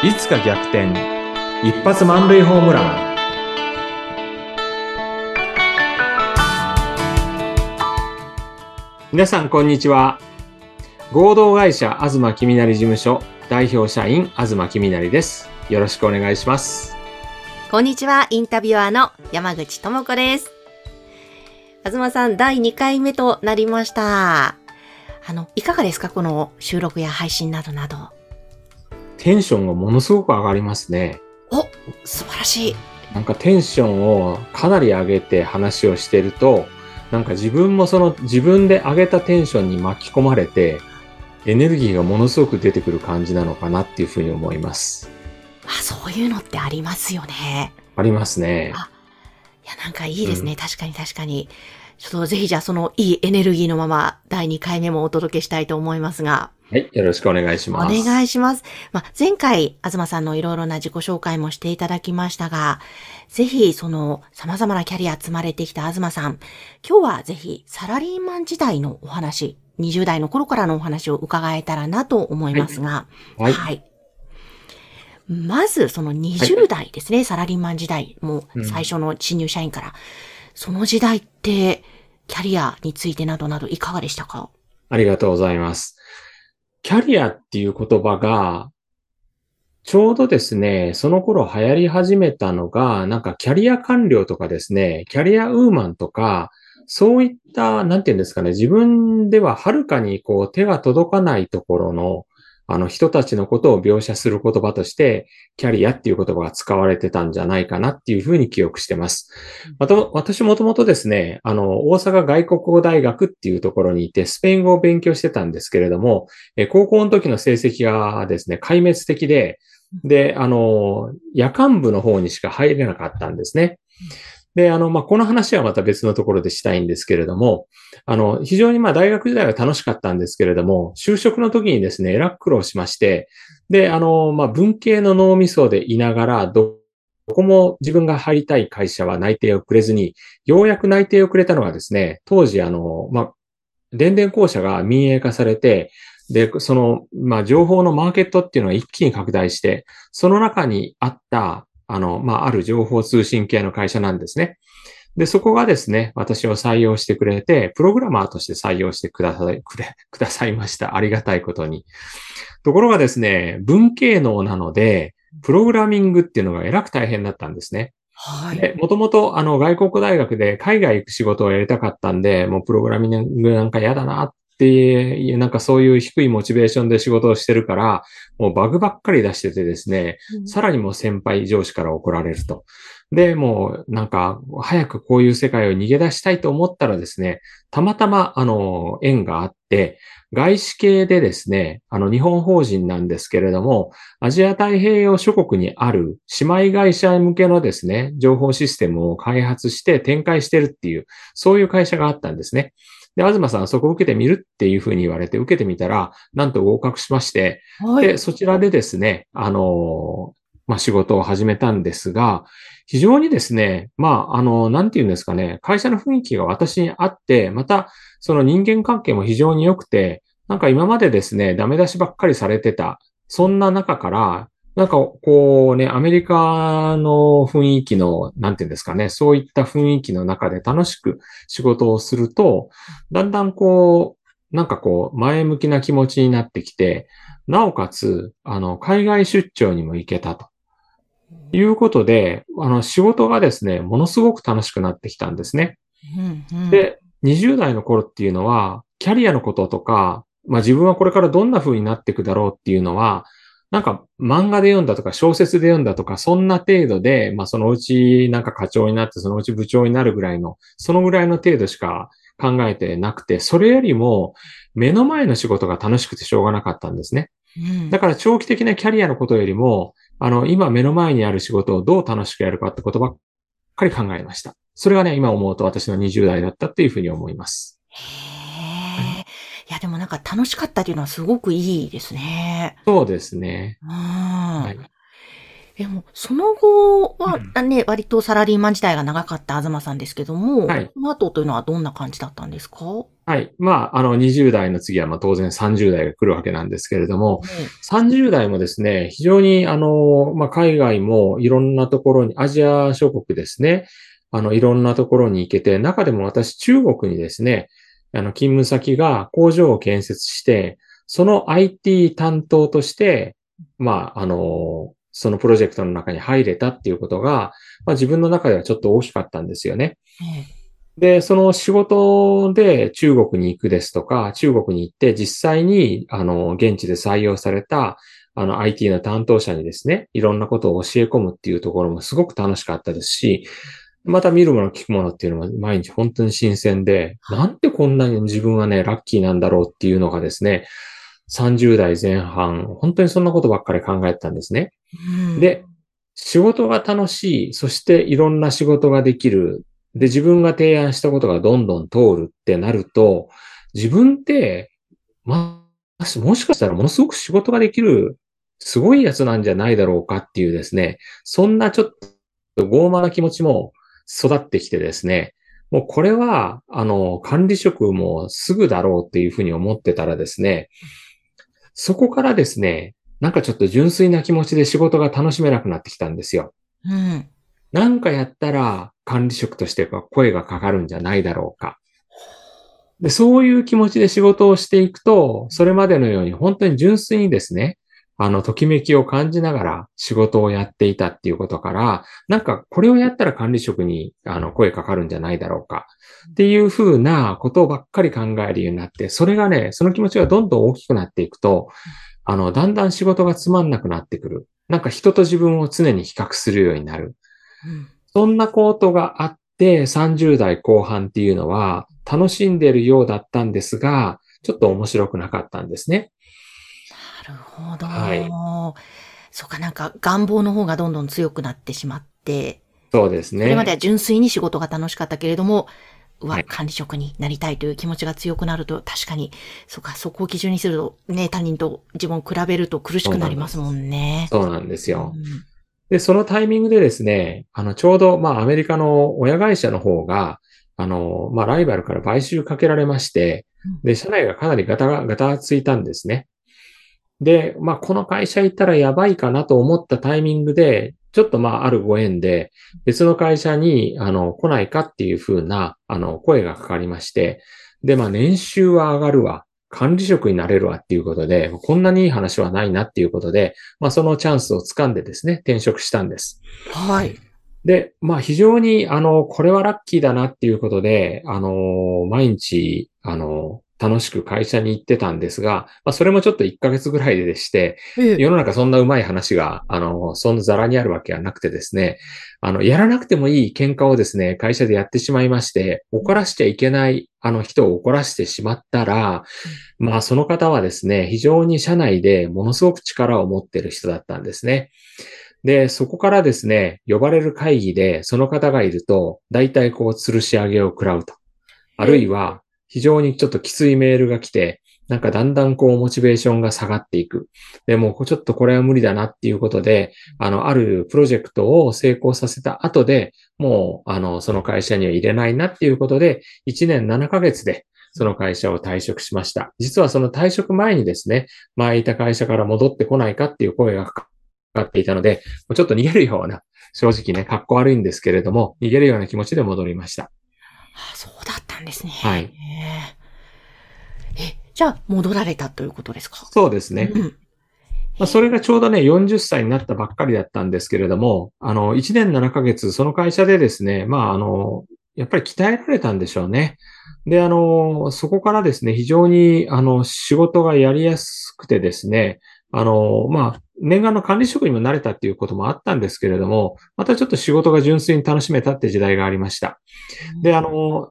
いつか逆転。一発満塁ホームラン。皆さんこんにちは。合同会社東きみなり事務所。代表社員東きみなりです。よろしくお願いします。こんにちは、インタビュアーの山口智子です。東さん、第2回目となりました。あの、いかがですか？この収録や配信などなど。テンションがものすごく上がりますねお、素晴らしい。なんかテンションをかなり上げて話をしてると、なんか自分もその自分で上げたテンションに巻き込まれて、エネルギーがものすごく出てくる感じなのかなっていうふうに思います。あ、そういうのってありますよね。ありますね。あいや、なんかいいですね。うん確かに確かに。ちょっとぜひじゃあそのいいエネルギーのまま第2回目もお届けしたいと思いますが。はい、よろしくお願いしおます。願いします。まあ、前回、東さんのいろいろな自己紹介もしていただきましたが、ぜひ、その、様々なキャリア積まれてきた東さん、今日はぜひ、サラリーマン時代のお話、20代の頃からのお話を伺えたらなと思いますが、はい。まず、その20代ですね、サラリーマン時代、もううん最初の新入社員から、その時代って、キャリアについてなどなどいかがでしたか？ありがとうございます。キャリアっていう言葉が、ちょうどですね、その頃流行り始めたのが、なんかキャリア官僚とかですね、キャリアウーマンとか、そういった、なんていうんですかね、自分でははるかにこう手が届かないところの、あの人たちのことを描写する言葉として、キャリアっていう言葉が使われてたんじゃないかなっていうふうに記憶してます。また、私もともとですね、あの、大阪外国語大学っていうところにいて、スペイン語を勉強してたんですけれども、え高校の時の成績がですね、壊滅的で、で、あの、夜間部の方にしか入れなかったんですね。で、あの、まあ、この話はまた別のところでしたいんですけれども、あの、非常にま、大学時代は楽しかったんですけれども、就職の時にですね、えらく苦労しまして、で、あの、まあ、文系の脳みそでいながら、どこも自分が入りたい会社は内定をくれずに、ようやく内定をくれたのがですね、当時あの、まあ、電電公社が民営化されて、で、その、まあ、情報のマーケットっていうのが一気に拡大して、その中にあった、あの、まあ、ある情報通信系の会社なんですね。で、そこがですね、私を採用してくれて、プログラマーとして採用してください、くれ、くださいました。ありがたいことに。ところがですね、文系能なので、プログラミングっていうのがえらく大変だったんですね。はで、もともとあの外国大学で海外行く仕事をやりたかったんで、もうプログラミングなんか嫌だなっていう、なんかそういう低いモチベーションで仕事をしてるから、もうバグばっかり出しててですね、さらにもう先輩上司から怒られると。で、もうなんか早くこういう世界を逃げ出したいと思ったらですね、たまたまあの縁があって、外資系でですね、あの日本法人なんですけれども、アジア太平洋諸国にある姉妹会社向けのですね、情報システムを開発して展開してるっていう、そういう会社があったんですね。で、東さんそこ受けてみるっていうふうに言われて受けてみたら、なんと合格しまして、はい。で、そちらでですね、あのーまあ、仕事を始めたんですが、非常にですね、まあ、あの、なんて言うんですかね、会社の雰囲気が私にあって、また、その人間関係も非常に良くて、なんか今までですね、ダメ出しばっかりされてた、そんな中から、なんかこうね、アメリカの雰囲気の、なんて言うんですかね、そういった雰囲気の中で楽しく仕事をすると、だんだんこう、なんかこう、前向きな気持ちになってきて、なおかつ、あの、海外出張にも行けたと。いうことで、あの、仕事がですね、ものすごく楽しくなってきたんですね。うんうん、で、20代の頃っていうのは、キャリアのこととか、まあ自分はこれからどんな風になっていくだろうっていうのは、なんか漫画で読んだとか小説で読んだとか、そんな程度で、まあそのうちなんか課長になって、そのうち部長になるぐらいの、そのぐらいの程度しか考えてなくて、それよりも目の前の仕事が楽しくてしょうがなかったんですね。うんだから長期的なキャリアのことよりも、あの、今目の前にある仕事をどう楽しくやるかってことばっかり考えました。それがね、今思うと私の20代だったっていうふうに思います。へえ。いや、でもなんか楽しかったっていうのはすごくいいですね。そうですね。うん。はい。でも、その後は、ね、割とサラリーマン時代が長かった東さんですけども、はい、その後というのはどんな感じだったんですか？はい。まあ、あの、20代の次は、まあ、当然30代が来るわけなんですけれども、うん、30代もですね、非常に、あの、まあ、海外もいろんなところに、アジア諸国ですね、あの、いろんなところに行けて、中でも私、中国にですね、あの、勤務先が工場を建設して、その IT 担当として、まあ、あの、そのプロジェクトの中に入れたっていうことが、まあ、自分の中ではちょっと大きかったんですよね。で、その仕事で中国に行くですとか、中国に行って実際に、あの、現地で採用された、あの、IT の担当者にですね、いろんなことを教え込むっていうところもすごく楽しかったですし、また見るもの聞くものっていうのは毎日本当に新鮮で、なんでこんなに自分はね、ラッキーなんだろうっていうのがですね、30代前半、本当にそんなことばっかり考えてたんですね。で、仕事が楽しい、そしていろんな仕事ができる。で、自分が提案したことがどんどん通るってなると、自分って、まあ、もしかしたらものすごく仕事ができる、すごいやつなんじゃないだろうかっていうですね、そんなちょっと傲慢な気持ちも育ってきてですね、もうこれは、あの、管理職もすぐだろうっていうふうに思ってたらですね、そこからですね、なんかちょっと純粋な気持ちで仕事が楽しめなくなってきたんですよ。うん。なんかやったら管理職としては声がかかるんじゃないだろうか。で、そういう気持ちで仕事をしていくと、それまでのように本当に純粋にですね、あの、ときめきを感じながら仕事をやっていたっていうことから、なんかこれをやったら管理職にあの声かかるんじゃないだろうかっていうふうなことばっかり考えるようになって、それがね、その気持ちがどんどん大きくなっていくと、あの、だんだん仕事がつまんなくなってくる。なんか人と自分を常に比較するようになる。うん、そんなことがあって、30代後半っていうのは楽しんでるようだったんですが、ちょっと面白くなかったんですね。るほど。はい。そうか、なんか願望の方がどんどん強くなってしまって、そうですね。それまでは純粋に仕事が楽しかったけれども、うわ、管理職になりたいという気持ちが強くなると、確かに、そうか、そこを基準にすると、ね、他人と自分を比べると苦しくなりますもんね。そうなんですよ。うん、で、そのタイミングでですね、あの、ちょうど、まあ、アメリカの親会社の方が、あの、まあ、ライバルから買収かけられまして、で、社内がかなりガタが、ガタついたんですね。で、まあ、この会社行ったらやばいかなと思ったタイミングで、ちょっとまあ、あるご縁で、別の会社に、あの、来ないかっていうふうな、あの、声がかかりまして、で、まあ、年収は上がるわ。管理職になれるわっていうことで、こんなにいい話はないなっていうことで、まあ、そのチャンスを掴んでですね、転職したんです。はい。で、まあ、非常に、あの、これはラッキーだなっていうことで、あの、毎日、あの、楽しく会社に行ってたんですが、まあ、それもちょっと1ヶ月ぐらいででして、世の中そんなうまい話が、あの、そんなザラにあるわけはなくてですね、あの、やらなくてもいい喧嘩をですね、会社でやってしまいまして、怒らしちゃいけない、あの人を怒らしてしまったら、まあ、その方はですね、非常に社内でものすごく力を持ってる人だったんですね。で、そこからですね、呼ばれる会議でその方がいると、大体こう、吊るし上げを食らうと。あるいは、非常にちょっときついメールが来て、なんかだんだんこうモチベーションが下がっていく。でもちょっとこれは無理だなっていうことで、あの、あるプロジェクトを成功させた後で、もう、あの、その会社には入れないなっていうことで、1年7ヶ月でその会社を退職しました。実はその退職前にですね、前いた会社から戻ってこないかっていう声がかかっていたので、ちょっと逃げるような、正直ね、格好悪いんですけれども、逃げるような気持ちで戻りました。あそうだったんですね。はい。え、じゃあ戻られたということですか？そうですね。うんまあ、それがちょうどね、40歳になったばっかりだったんですけれども、あの、1年7ヶ月、その会社でですね、まあ、あの、やっぱり鍛えられたんでしょうね。で、あの、そこからですね、非常に、あの、仕事がやりやすくてですね、あの、まあ、念願の管理職にも慣れたっていうこともあったんですけれども、またちょっと仕事が純粋に楽しめたって時代がありました。で、あの、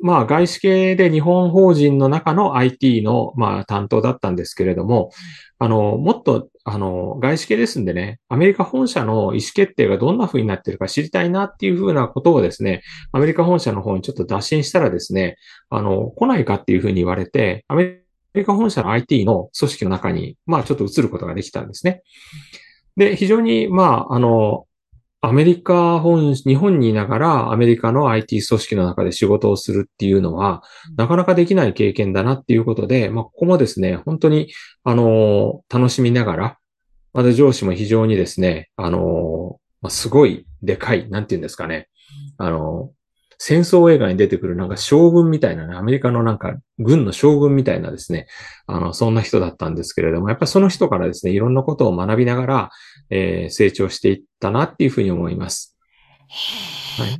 まあ、外資系で日本法人の中の IT の、まあ、担当だったんですけれども、あの、もっと、あの、外資系ですんでね、アメリカ本社の意思決定がどんな風になってるか知りたいなっていう風なことをですね、アメリカ本社の方にちょっと打診したらですね、あの、来ないかっていう風に言われて、アメメリカ本社の IT の組織の中に、まあちょっと移ることができたんですね。で、非常に、まあ、あの、アメリカ本、日本にいながらアメリカの IT 組織の中で仕事をするっていうのは、なかなかできない経験だなっていうことで、まあ、ここもですね、本当に、あの、楽しみながら、また上司も非常にですね、あの、すごいでかい、なんていうんですかね、あの、戦争映画に出てくるなんか将軍みたいなね、アメリカのなんか軍の将軍みたいなですね、あの、そんな人だったんですけれども、やっぱりその人からですね、いろんなことを学びながら、えー、成長していったなっていうふうに思います。はい。い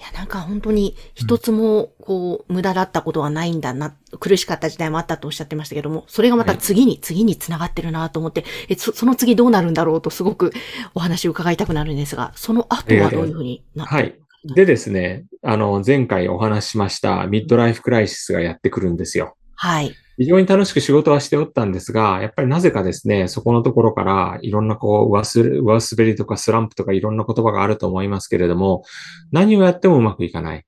や、なんか本当に一つもこう、無駄だったことはないんだな、苦しかった時代もあったとおっしゃってましたけども、それがまた次に、はい、次に繋がってるなと思って、えそ、その次どうなるんだろうとすごくお話を伺いたくなるんですが、その後はどういうふうになってる、はいでですね、あの、前回お話ししましたミッドライフクライシスがやってくるんですよ。はい。非常に楽しく仕事はしておったんですが、やっぱりなぜかですね、そこのところからいろんなこう、上上滑りとかスランプとかいろんな言葉があると思いますけれども、何をやってもうまくいかない。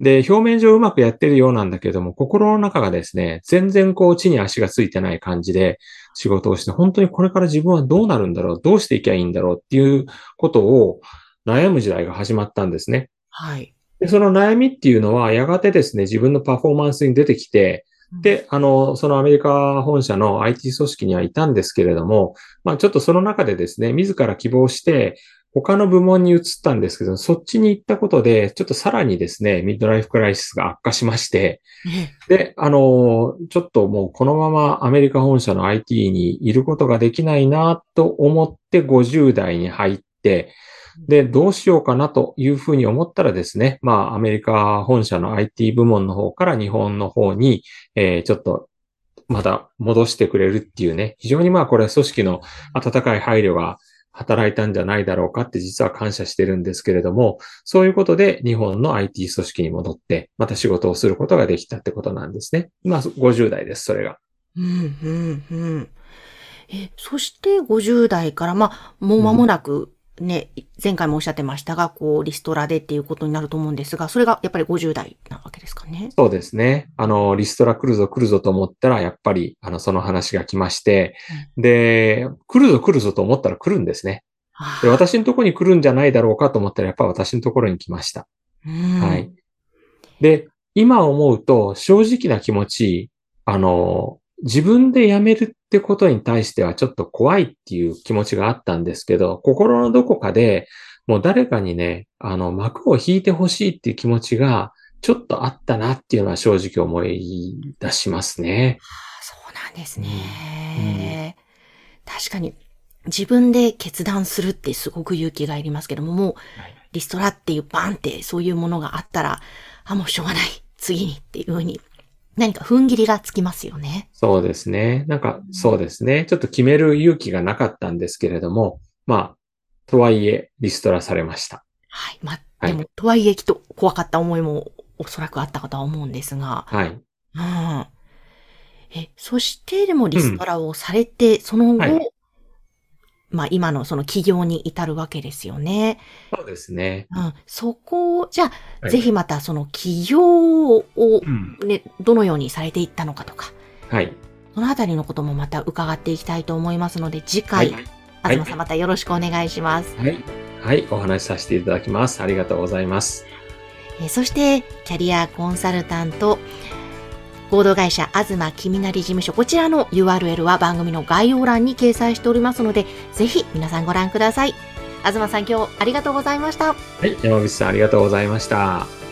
で、表面上うまくやってるようなんだけども、心の中がですね、全然こう地に足がついてない感じで仕事をして、本当にこれから自分はどうなるんだろう、どうしていけばいいんだろうっていうことを悩む時代が始まったんですね。はい。で、その悩みっていうのは、やがてですね、自分のパフォーマンスに出てきて、で、あの、そのアメリカ本社の IT 組織にはいたんですけれども、まあちょっとその中でですね、自ら希望して、他の部門に移ったんですけど、そっちに行ったことで、ちょっとさらにですね、ミッドライフクライシスが悪化しまして、で、あの、ちょっともうこのままアメリカ本社の IT にいることができないなと思って50代に入って、で、どうしようかなというふうに思ったらですね、まあ、アメリカ本社の IT 部門の方から日本の方に、えー、ちょっと、まだ戻してくれるっていうね、非常にまあ、これ組織の温かい配慮が働いたんじゃないだろうかって実は感謝してるんですけれども、そういうことで日本の IT 組織に戻って、また仕事をすることができたってことなんですね。まあ、50代です、それが。うん、うん、うん。え、そして50代から、まあ、もう間もなくね、前回もおっしゃってましたが、こう、リストラでっていうことになると思うんですが、それがやっぱり50代なわけですかね。そうですね。あの、リストラ来るぞ来るぞと思ったら、やっぱり、あの、その話が来まして、うん、で、来るぞ来るぞと思ったら来るんですね。で私のところに来るんじゃないだろうかと思ったら、やっぱ私のところに来ました。はい。で、今思うと、正直な気持ち、あの、自分で辞めるってことに対してはちょっと怖いっていう気持ちがあったんですけど、心のどこかでもう誰かにね、あの、幕を引いてほしいっていう気持ちがちょっとあったなっていうのは正直思い出しますね。そうなんですね、うん、確かに自分で決断するってすごく勇気がいりますけども、もうリストラっていうバンってそういうものがあったら、あ、もうしょうがない。次にっていうふうに何か踏ん切りがつきますよね。そうですね。なんか、そうですね。ちょっと決める勇気がなかったんですけれども、まあ、とはいえ、リストラされました。はい。まあ、でも、はい、とはいえ、きっと怖かった思いもおそらくあったかとは思うんですが。はい。うん。え、そしてでもリストラをされて、うん、その後、はい、まあ今のその企業に至るわけですよね。そうですね。うん。そこを、じゃあ、はい、ぜひまたその企業をね、うん、どのようにされていったのかとか。はい。そのあたりのこともまた伺っていきたいと思いますので、次回、はい、東さんまたよろしくお願いします。はい。はい。お話しさせていただきます。ありがとうございます。えそして、キャリアコンサルタント、合同会社東君なり事務所、こちらの URL は番組の概要欄に掲載しておりますので、ぜひ皆さんご覧ください。東さん今日ありがとうございました。はい、山口さんありがとうございました。